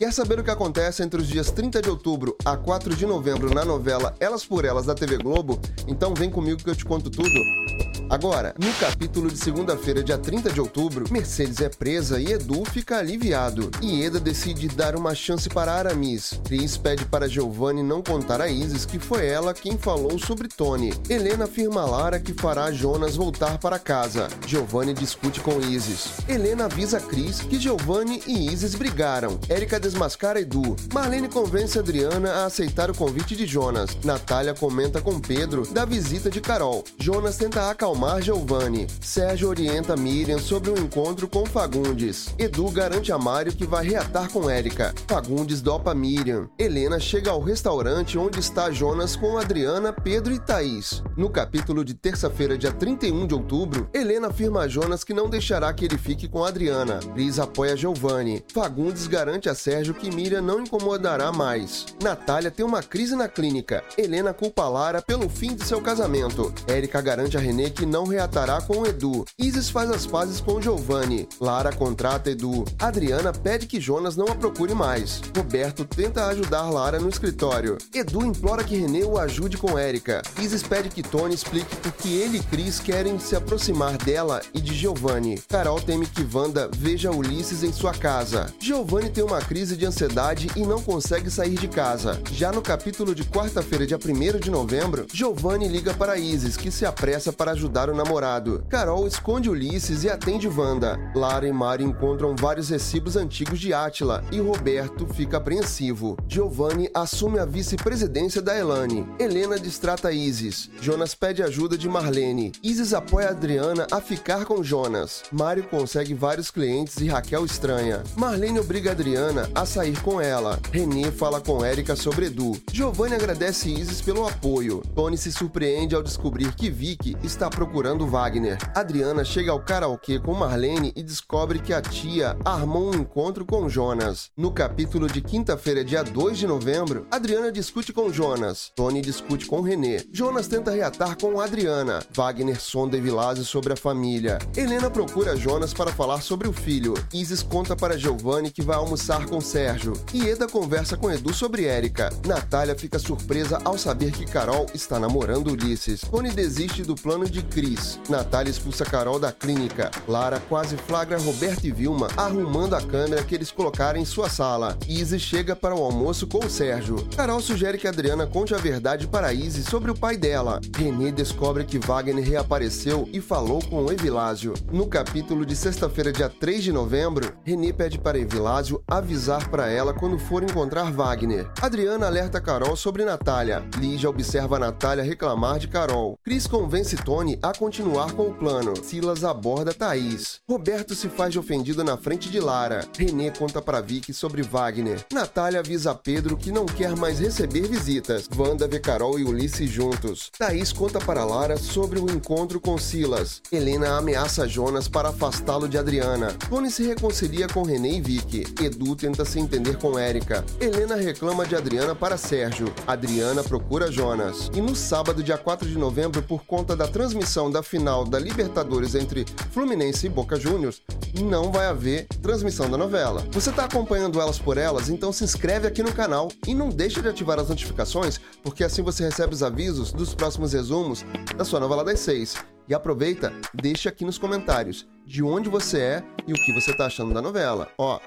Quer saber o que acontece entre os dias 30 de outubro a 4 de novembro na novela Elas por Elas da TV Globo? Então vem comigo que eu te conto tudo. Agora, no capítulo de segunda-feira, dia 30 de outubro, Mercedes é presa e Edu fica aliviado. Ieda decide dar uma chance para Aramis. Cris pede para Giovanni não contar a Isis que foi ela quem falou sobre Tony. Helena afirma a Lara que fará Jonas voltar para casa. Giovanni discute com Isis. Helena avisa Cris que Giovanni e Isis brigaram. Érica desmascara Edu. Marlene convence Adriana a aceitar o convite de Jonas. Natália comenta com Pedro da visita de Carol. Jonas tenta acalmar acalmar Giovanni. Sérgio orienta Miriam sobre o um encontro com Fagundes. Edu garante a Mário que vai reatar com Érica. Fagundes dopa Miriam. Helena chega ao restaurante onde está Jonas com Adriana, Pedro e Thaís. No capítulo de terça-feira, dia 31 de outubro, Helena afirma a Jonas que não deixará que ele fique com Adriana. Cris apoia Giovanni. Fagundes garante a Sérgio que Miriam não incomodará mais. Natália tem uma crise na clínica. Helena culpa Lara pelo fim de seu casamento. Érica garante a René que não reatará com Edu. Isis faz as pazes com Giovanni. Lara contrata Edu. Adriana pede que Jonas não a procure mais. Roberto tenta ajudar Lara no escritório. Edu implora que René o ajude com Erika. Isis pede que Tony explique por que ele e Chris querem se aproximar dela e de Giovanni. Carol teme que Wanda veja Ulisses em sua casa. Giovanni tem uma crise de ansiedade e não consegue sair de casa. Já no capítulo de quarta-feira, dia 1 de novembro, Giovanni liga para Isis, que se apressa para ajudar ajudar o namorado. Carol esconde Ulisses e atende Wanda. Lara e Mari encontram vários recibos antigos de Átila e Roberto fica apreensivo. Giovanni assume a vice-presidência da Elane. Helena distrata Isis. Jonas pede ajuda de Marlene. Isis apoia Adriana a ficar com Jonas. Mário consegue vários clientes e Raquel estranha. Marlene obriga Adriana a sair com ela. Renê fala com Érica sobre Edu. Giovanni agradece Isis pelo apoio. Tony se surpreende ao descobrir que Vicky está procurando Wagner. Adriana chega ao karaokê com Marlene e descobre que a tia armou um encontro com Jonas. No capítulo de quinta-feira, dia 2 de novembro, Adriana discute com Jonas. Tony discute com René. Jonas tenta reatar com Adriana. Wagner sonda Evilásio sobre a família. Helena procura Jonas para falar sobre o filho. Isis conta para Giovanni que vai almoçar com Sérgio. Ieda conversa com Edu sobre Érica. Natália fica surpresa ao saber que Carol está namorando Ulisses. Tony desiste do plano de Cris. Natália expulsa Carol da clínica. Lara quase flagra Roberto e Vilma arrumando a câmera que eles colocaram em sua sala. Izzy chega para o almoço com o Sérgio. Carol sugere que Adriana conte a verdade para Izzy sobre o pai dela. René descobre que Wagner reapareceu e falou com Evilásio. No capítulo de sexta-feira, dia 3 de novembro, René pede para Evilásio avisar para ela quando for encontrar Wagner. Adriana alerta Carol sobre Natália. Lígia observa Natália reclamar de Carol. Cris convence Tony a continuar com o plano. Silas aborda Thaís. Roberto se faz de ofendido na frente de Lara. René conta para Vicky sobre Wagner. Natália avisa Pedro que não quer mais receber visitas. Wanda vê Carol e Ulisses juntos. Thaís conta para Lara sobre o encontro com Silas. Helena ameaça Jonas para afastá-lo de Adriana. Tony se reconcilia com René e Vicky. Edu tenta se entender com Érica. Helena reclama de Adriana para Sérgio. Adriana procura Jonas. E no sábado, dia 4 de novembro, por conta da transmissão transmissão da final da Libertadores entre Fluminense e Boca Juniors, não vai haver transmissão da novela. Você está acompanhando elas por elas, então se inscreve aqui no canal e não deixe de ativar as notificações, porque assim você recebe os avisos dos próximos resumos da sua novela das seis. E aproveita, deixa aqui nos comentários de onde você é e o que você está achando da novela. Ó,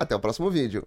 até o próximo vídeo.